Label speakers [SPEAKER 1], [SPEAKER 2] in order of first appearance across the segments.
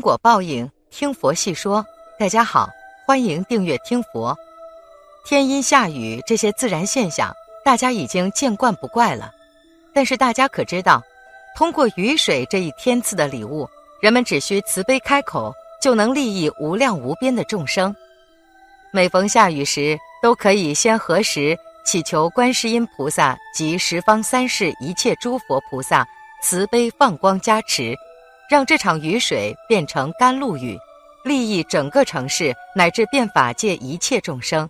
[SPEAKER 1] 因果报应，听佛细说。大家好，欢迎订阅听佛。天阴下雨这些自然现象，大家已经见惯不怪了。但是大家可知道，通过雨水这一天赐的礼物，人们只需慈悲开口，就能利益无量无边的众生。每逢下雨时，都可以先合十，祈求观世音菩萨及十方三世一切诸佛菩萨慈悲放光加持，让这场雨水变成甘露雨，利益整个城市乃至变法界一切众生。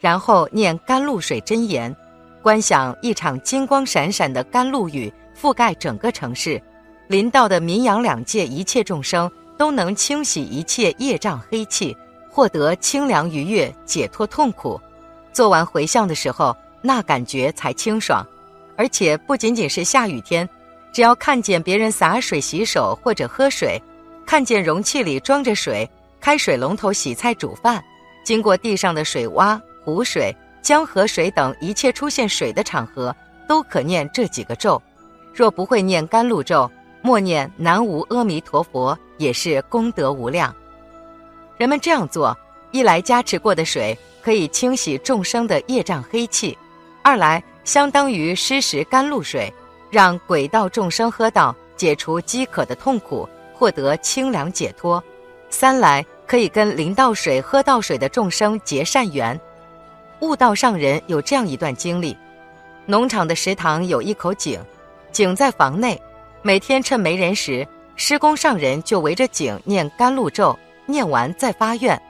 [SPEAKER 1] 然后念甘露水真言，观想一场金光闪闪的甘露雨覆盖整个城市，临到的民阳两界一切众生都能清洗一切业障黑气，获得清凉愉悦，解脱痛苦。做完回向的时候，那感觉才清爽，而且不仅仅是下雨天，只要看见别人洒水洗手或者喝水，看见容器里装着水，开水龙头洗菜煮饭，经过地上的水洼、湖水、江河水等一切出现水的场合，都可念这几个咒。若不会念甘露咒，默念南无阿弥陀佛也是功德无量。人们这样做，一来加持过的水。可以清洗众生的业障黑气，二来相当于施食甘露水，让鬼道众生喝到，解除饥渴的痛苦，获得清凉解脱；三来可以跟临到水、喝到水的众生结善缘。悟道上人有这样一段经历：农场的食堂有一口井，井在房内，每天趁没人时，施工上人就围着井念甘露咒，念完再发愿。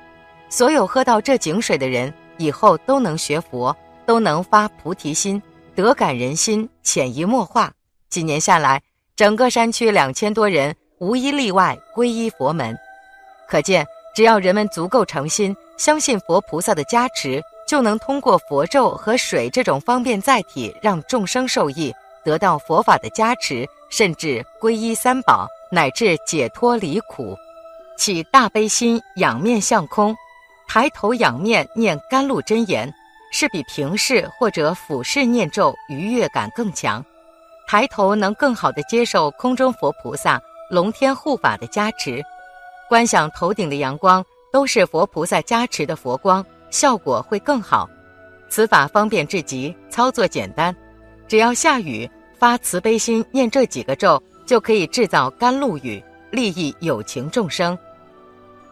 [SPEAKER 1] 所有喝到这井水的人，以后都能学佛，都能发菩提心，得感人心，潜移默化。几年下来，整个山区两千多人无一例外皈依佛门。可见，只要人们足够诚心，相信佛菩萨的加持，就能通过佛咒和水这种方便载体，让众生受益，得到佛法的加持，甚至皈依三宝，乃至解脱离苦。起大悲心，仰面向空。抬头仰面念甘露真言，是比平视或者俯视念咒愉悦感更强。抬头能更好地接受空中佛菩萨、龙天护法的加持，观想头顶的阳光都是佛菩萨加持的佛光，效果会更好。此法方便至极，操作简单，只要下雨发慈悲心念这几个咒，就可以制造甘露雨，利益有情众生。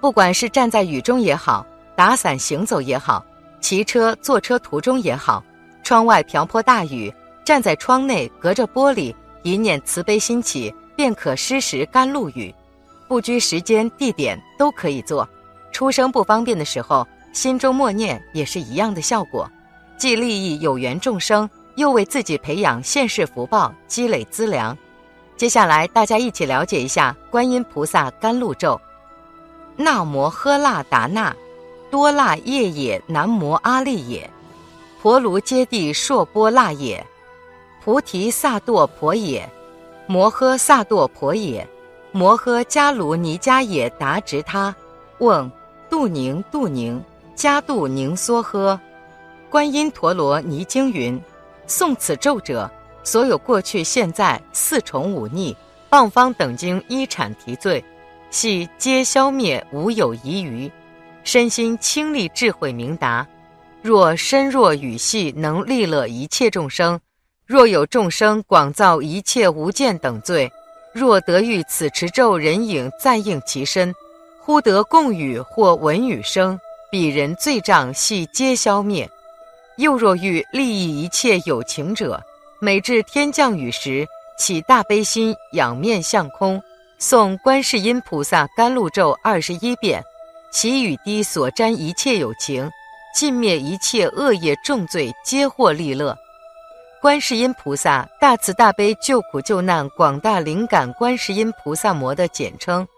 [SPEAKER 1] 不管是站在雨中也好。打伞行走也好，骑车坐车途中也好，窗外瓢泼大雨，站在窗内隔着玻璃，一念慈悲心起，便可施食甘露雨，不拘时间地点都可以做。出生不方便的时候，心中默念也是一样的效果，既利益有缘众生，又为自己培养现世福报，积累资粮。接下来大家一起了解一下观音菩萨甘露咒：那摩诃那达那。多腊夜也，南摩阿利也，婆卢揭谛烁波那也，菩提萨埵婆也，摩诃萨埵婆也，摩诃迦卢尼迦也达直他，问度宁度宁，迦度宁梭诃，观音陀罗尼经云：诵此咒者，所有过去现在四重五逆，谤方等经一阐提罪，系皆消灭，无有遗余。身心清利，智慧明达。若身若雨细，能利乐一切众生；若有众生广造一切无间等罪，若得遇此持咒人影暂应其身，忽得共语或闻语声，彼人罪障悉皆消灭。又若欲利益一切有情者，每至天降雨时，起大悲心，仰面向空，诵观世音菩萨甘露咒二十一遍。其雨滴所沾一切有情，尽灭一切恶业重罪，皆获利乐。观世音菩萨大慈大悲救苦救难广大灵感观世音菩萨摩的简称。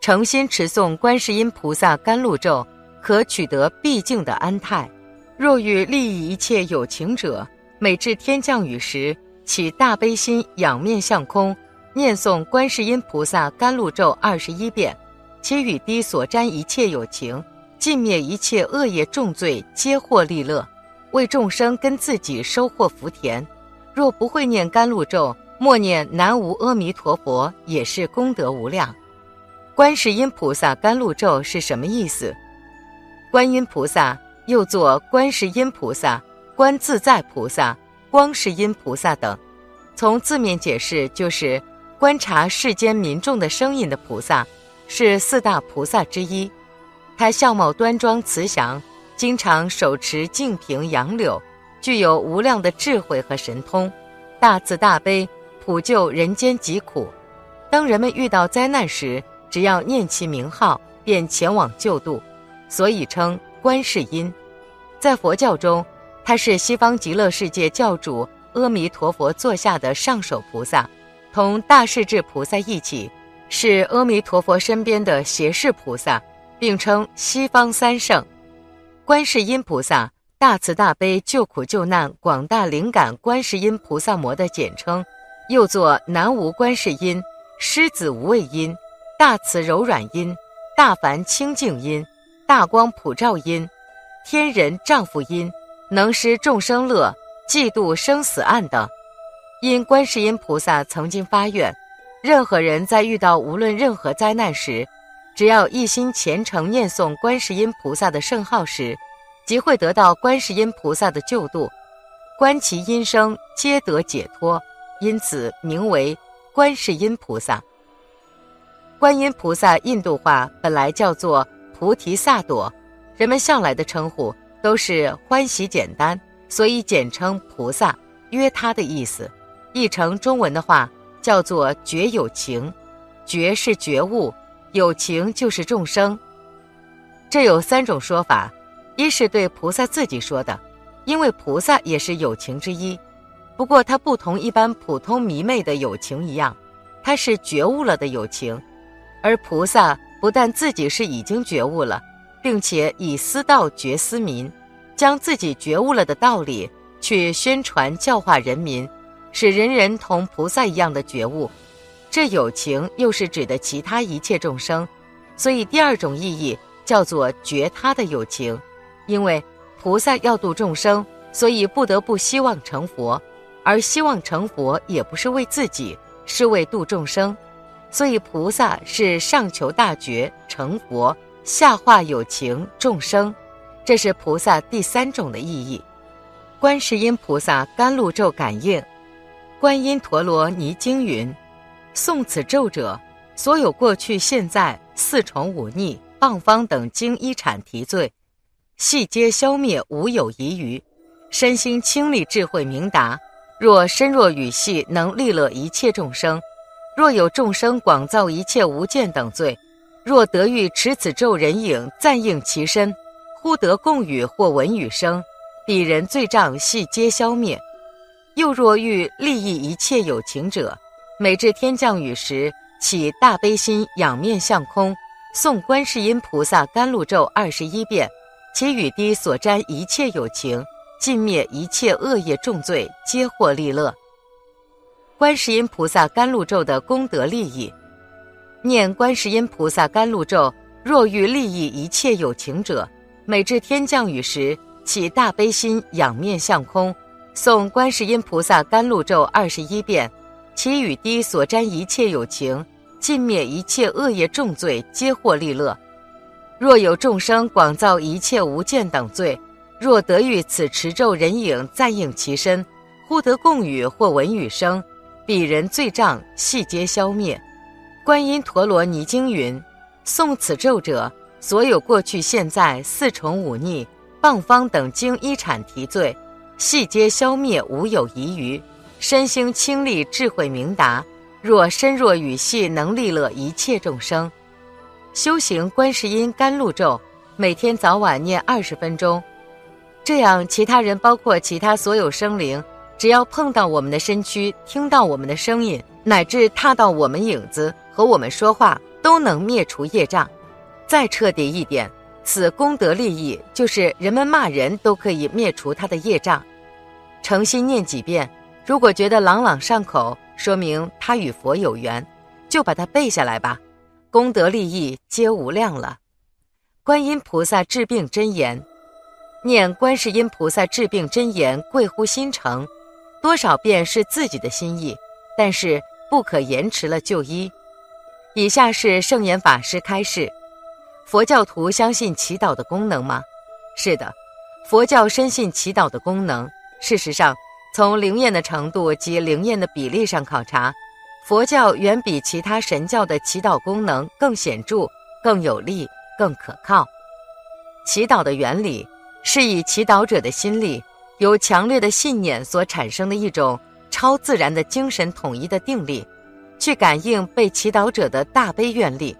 [SPEAKER 1] 诚心持诵观世音菩萨甘露咒，可取得毕竟的安泰。若欲利益一切有情者，每至天降雨时，起大悲心，仰面向空，念诵观世音菩萨甘露咒二十一遍。其雨滴所沾一切有情，尽灭一切恶业重罪，皆获利乐，为众生跟自己收获福田。若不会念甘露咒，默念南无阿弥陀佛，也是功德无量。观世音菩萨甘露咒是什么意思？观音菩萨又作观世音菩萨、观自在菩萨、光世音菩萨等，从字面解释就是观察世间民众的声音的菩萨，是四大菩萨之一。他相貌端庄慈祥，经常手持净瓶杨柳，具有无量的智慧和神通，大慈大悲，普救人间疾苦。当人们遇到灾难时，只要念其名号，便前往救度，所以称观世音。在佛教中，他是西方极乐世界教主阿弥陀佛座下的上首菩萨，同大势至菩萨一起，是阿弥陀佛身边的胁侍菩萨，并称西方三圣。观世音菩萨，大慈大悲救苦救难广大灵感观世音菩萨摩的简称，又作南无观世音。狮子无畏音，大慈柔软音，大凡清净音，大光普照音，天人丈夫音，能施众生乐，嫉妒生死案等。因观世音菩萨曾经发愿，任何人在遇到无论任何灾难时，只要一心虔诚念诵观世音菩萨的圣号时，即会得到观世音菩萨的救度，观其音声，皆得解脱，因此名为。观世音菩萨，观音菩萨印度话本来叫做菩提萨埵，人们向来的称呼都是欢喜简单，所以简称菩萨，约他的意思。译成中文的话叫做觉有情，觉是觉悟，有情就是众生。这有三种说法，一是对菩萨自己说的，因为菩萨也是有情之一。不过，它不同一般普通迷妹的友情一样，它是觉悟了的友情，而菩萨不但自己是已经觉悟了，并且以思道觉思民，将自己觉悟了的道理去宣传教化人民，使人人同菩萨一样的觉悟。这友情又是指的其他一切众生，所以第二种意义叫做觉他的友情，因为菩萨要度众生，所以不得不希望成佛。而希望成佛也不是为自己，是为度众生，所以菩萨是上求大觉成佛，下化有情众生，这是菩萨第三种的意义。观世音菩萨甘露咒感应，观音陀罗尼经云：诵此咒者，所有过去、现在四重五逆、谤方等经一阐提罪，悉皆消灭，无有遗余，身心清利，智慧明达。若身若雨系，能利乐一切众生；若有众生广造一切无间等罪；若得遇持此咒人影，暂应其身，忽得共语或闻语声，彼人罪障悉皆消灭。又若欲利益一切有情者，每至天降雨时，起大悲心，仰面向空，诵观世音菩萨甘露咒二十一遍，其雨滴所沾一切有情。尽灭一切恶业重罪，皆获利乐。观世音菩萨甘露咒的功德利益：念观世音菩萨甘露咒，若欲利益一切有情者，每至天降雨时，起大悲心，仰面向空，诵观世音菩萨甘露咒二十一遍，其雨滴所沾一切有情，尽灭一切恶业重罪，皆获利乐。若有众生广造一切无间等罪。若得遇此持咒人影暂应其身，忽得共语或闻语声，彼人罪障悉皆消灭。观音陀罗尼经云：诵此咒者，所有过去、现在四重五逆、谤方等经一阐提罪，悉皆消灭，无有遗余。身心清利，智慧明达。若身若语系，能利乐一切众生。修行观世音甘露咒，每天早晚念二十分钟。这样，其他人包括其他所有生灵，只要碰到我们的身躯，听到我们的声音，乃至踏到我们影子和我们说话，都能灭除业障。再彻底一点，此功德利益就是人们骂人都可以灭除他的业障。诚心念几遍，如果觉得朗朗上口，说明他与佛有缘，就把它背下来吧。功德利益皆无量了。观音菩萨治病真言。念观世音菩萨治病真言，贵乎心诚，多少遍是自己的心意，但是不可延迟了就医。以下是圣严法师开示：佛教徒相信祈祷的功能吗？是的，佛教深信祈祷的功能。事实上，从灵验的程度及灵验的比例上考察，佛教远比其他神教的祈祷功能更显著、更有力、更可靠。祈祷的原理是以祈祷者的心力，由强烈的信念所产生的一种超自然的精神统一的定力。去感应被祈祷者的大悲愿力，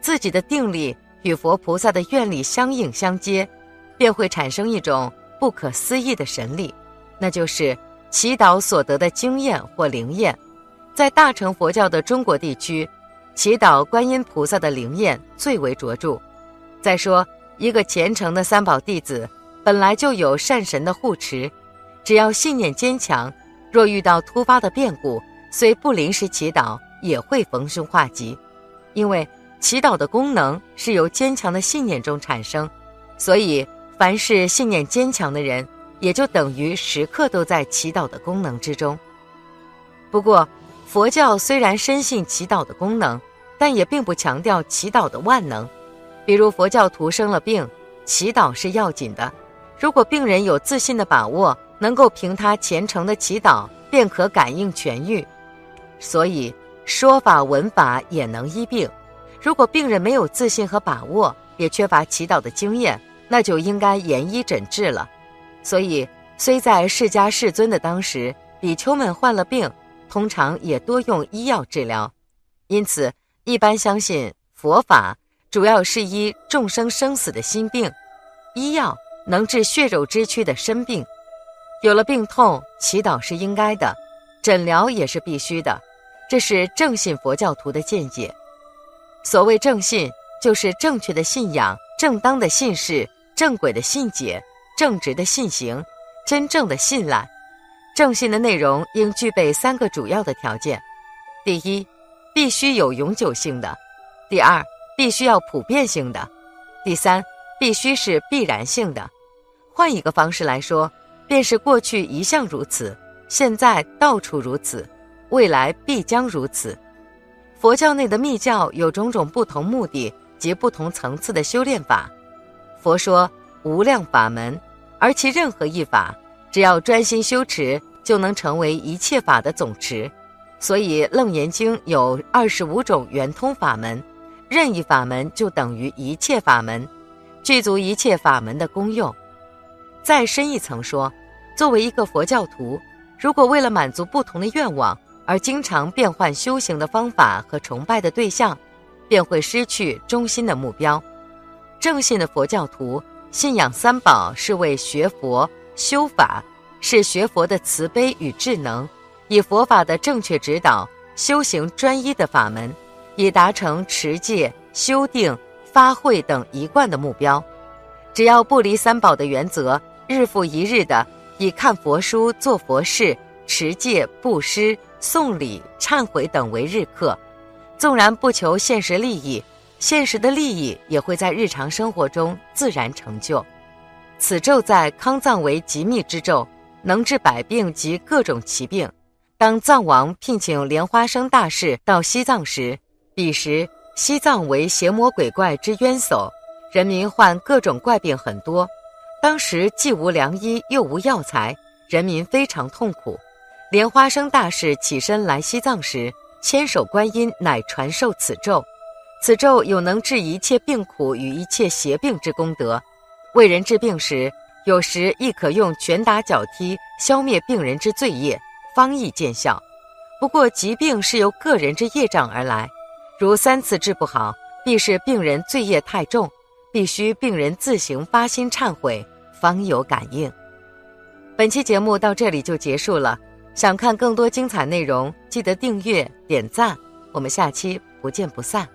[SPEAKER 1] 自己的定力与佛菩萨的愿力相应相接，便会产生一种不可思议的神力，那就是祈祷所得的经验或灵验。在大乘佛教的中国地区，祈祷观音菩萨的灵验最为卓著。再说，一个虔诚的三宝弟子本来就有善神的护持，只要信念坚强，若遇到突发的变故。虽不临时祈祷，也会逢凶化吉，因为祈祷的功能是由坚强的信念中产生，所以凡是信念坚强的人，也就等于时刻都在祈祷的功能之中。不过，佛教虽然深信祈祷的功能，但也并不强调祈祷的万能。比如佛教徒生了病，祈祷是要紧的，如果病人有自信的把握，能够凭他虔诚的祈祷，便可感应痊愈。所以，说法闻法也能医病。如果病人没有自信和把握，也缺乏祈祷的经验，那就应该严医诊治了。所以，虽在释迦世尊的当时，比丘们患了病，通常也多用医药治疗。因此，一般相信佛法主要是医众生生死的心病，医药能治血肉之躯的身病。有了病痛，祈祷是应该的，诊疗也是必须的。这是正信佛教徒的见解。所谓正信，就是正确的信仰、正当的信事、正轨的信解、正直的信行、真正的信赖。正信的内容应具备三个主要的条件：第一，必须有永久性的；第二，必须要普遍性的；第三，必须是必然性的。换一个方式来说，便是过去一向如此，现在到处如此。未来必将如此。佛教内的密教有种种不同目的及不同层次的修炼法。佛说无量法门，而其任何一法，只要专心修持，就能成为一切法的总持。所以《楞严经》有二十五种圆通法门，任意法门就等于一切法门，具足一切法门的功用。再深一层说，作为一个佛教徒，如果为了满足不同的愿望，而经常变换修行的方法和崇拜的对象，便会失去中心的目标。正信的佛教徒信仰三宝是为学佛修法，是学佛的慈悲与智能，以佛法的正确指导修行专一的法门，以达成持戒、修定、发慧等一贯的目标。只要不离三宝的原则，日复一日的以看佛书、做佛事、持戒、布施。送礼、忏悔等为日课，纵然不求现实利益，现实的利益也会在日常生活中自然成就。此咒在康藏为极密之咒，能治百病及各种奇病。当藏王聘请莲花生大士到西藏时，彼时西藏为邪魔鬼怪之冤薮，人民患各种怪病很多。当时既无良医，又无药材，人民非常痛苦。莲花生大士起身来西藏时，千手观音乃传授此咒。此咒有能治一切病苦与一切邪病之功德。为人治病时，有时亦可用拳打脚踢消灭病人之罪业，方易见效。不过疾病是由个人之业障而来，如三次治不好，必是病人罪业太重，必须病人自行发心忏悔，方有感应。本期节目到这里就结束了。想看更多精彩内容，记得订阅点赞，我们下期不见不散。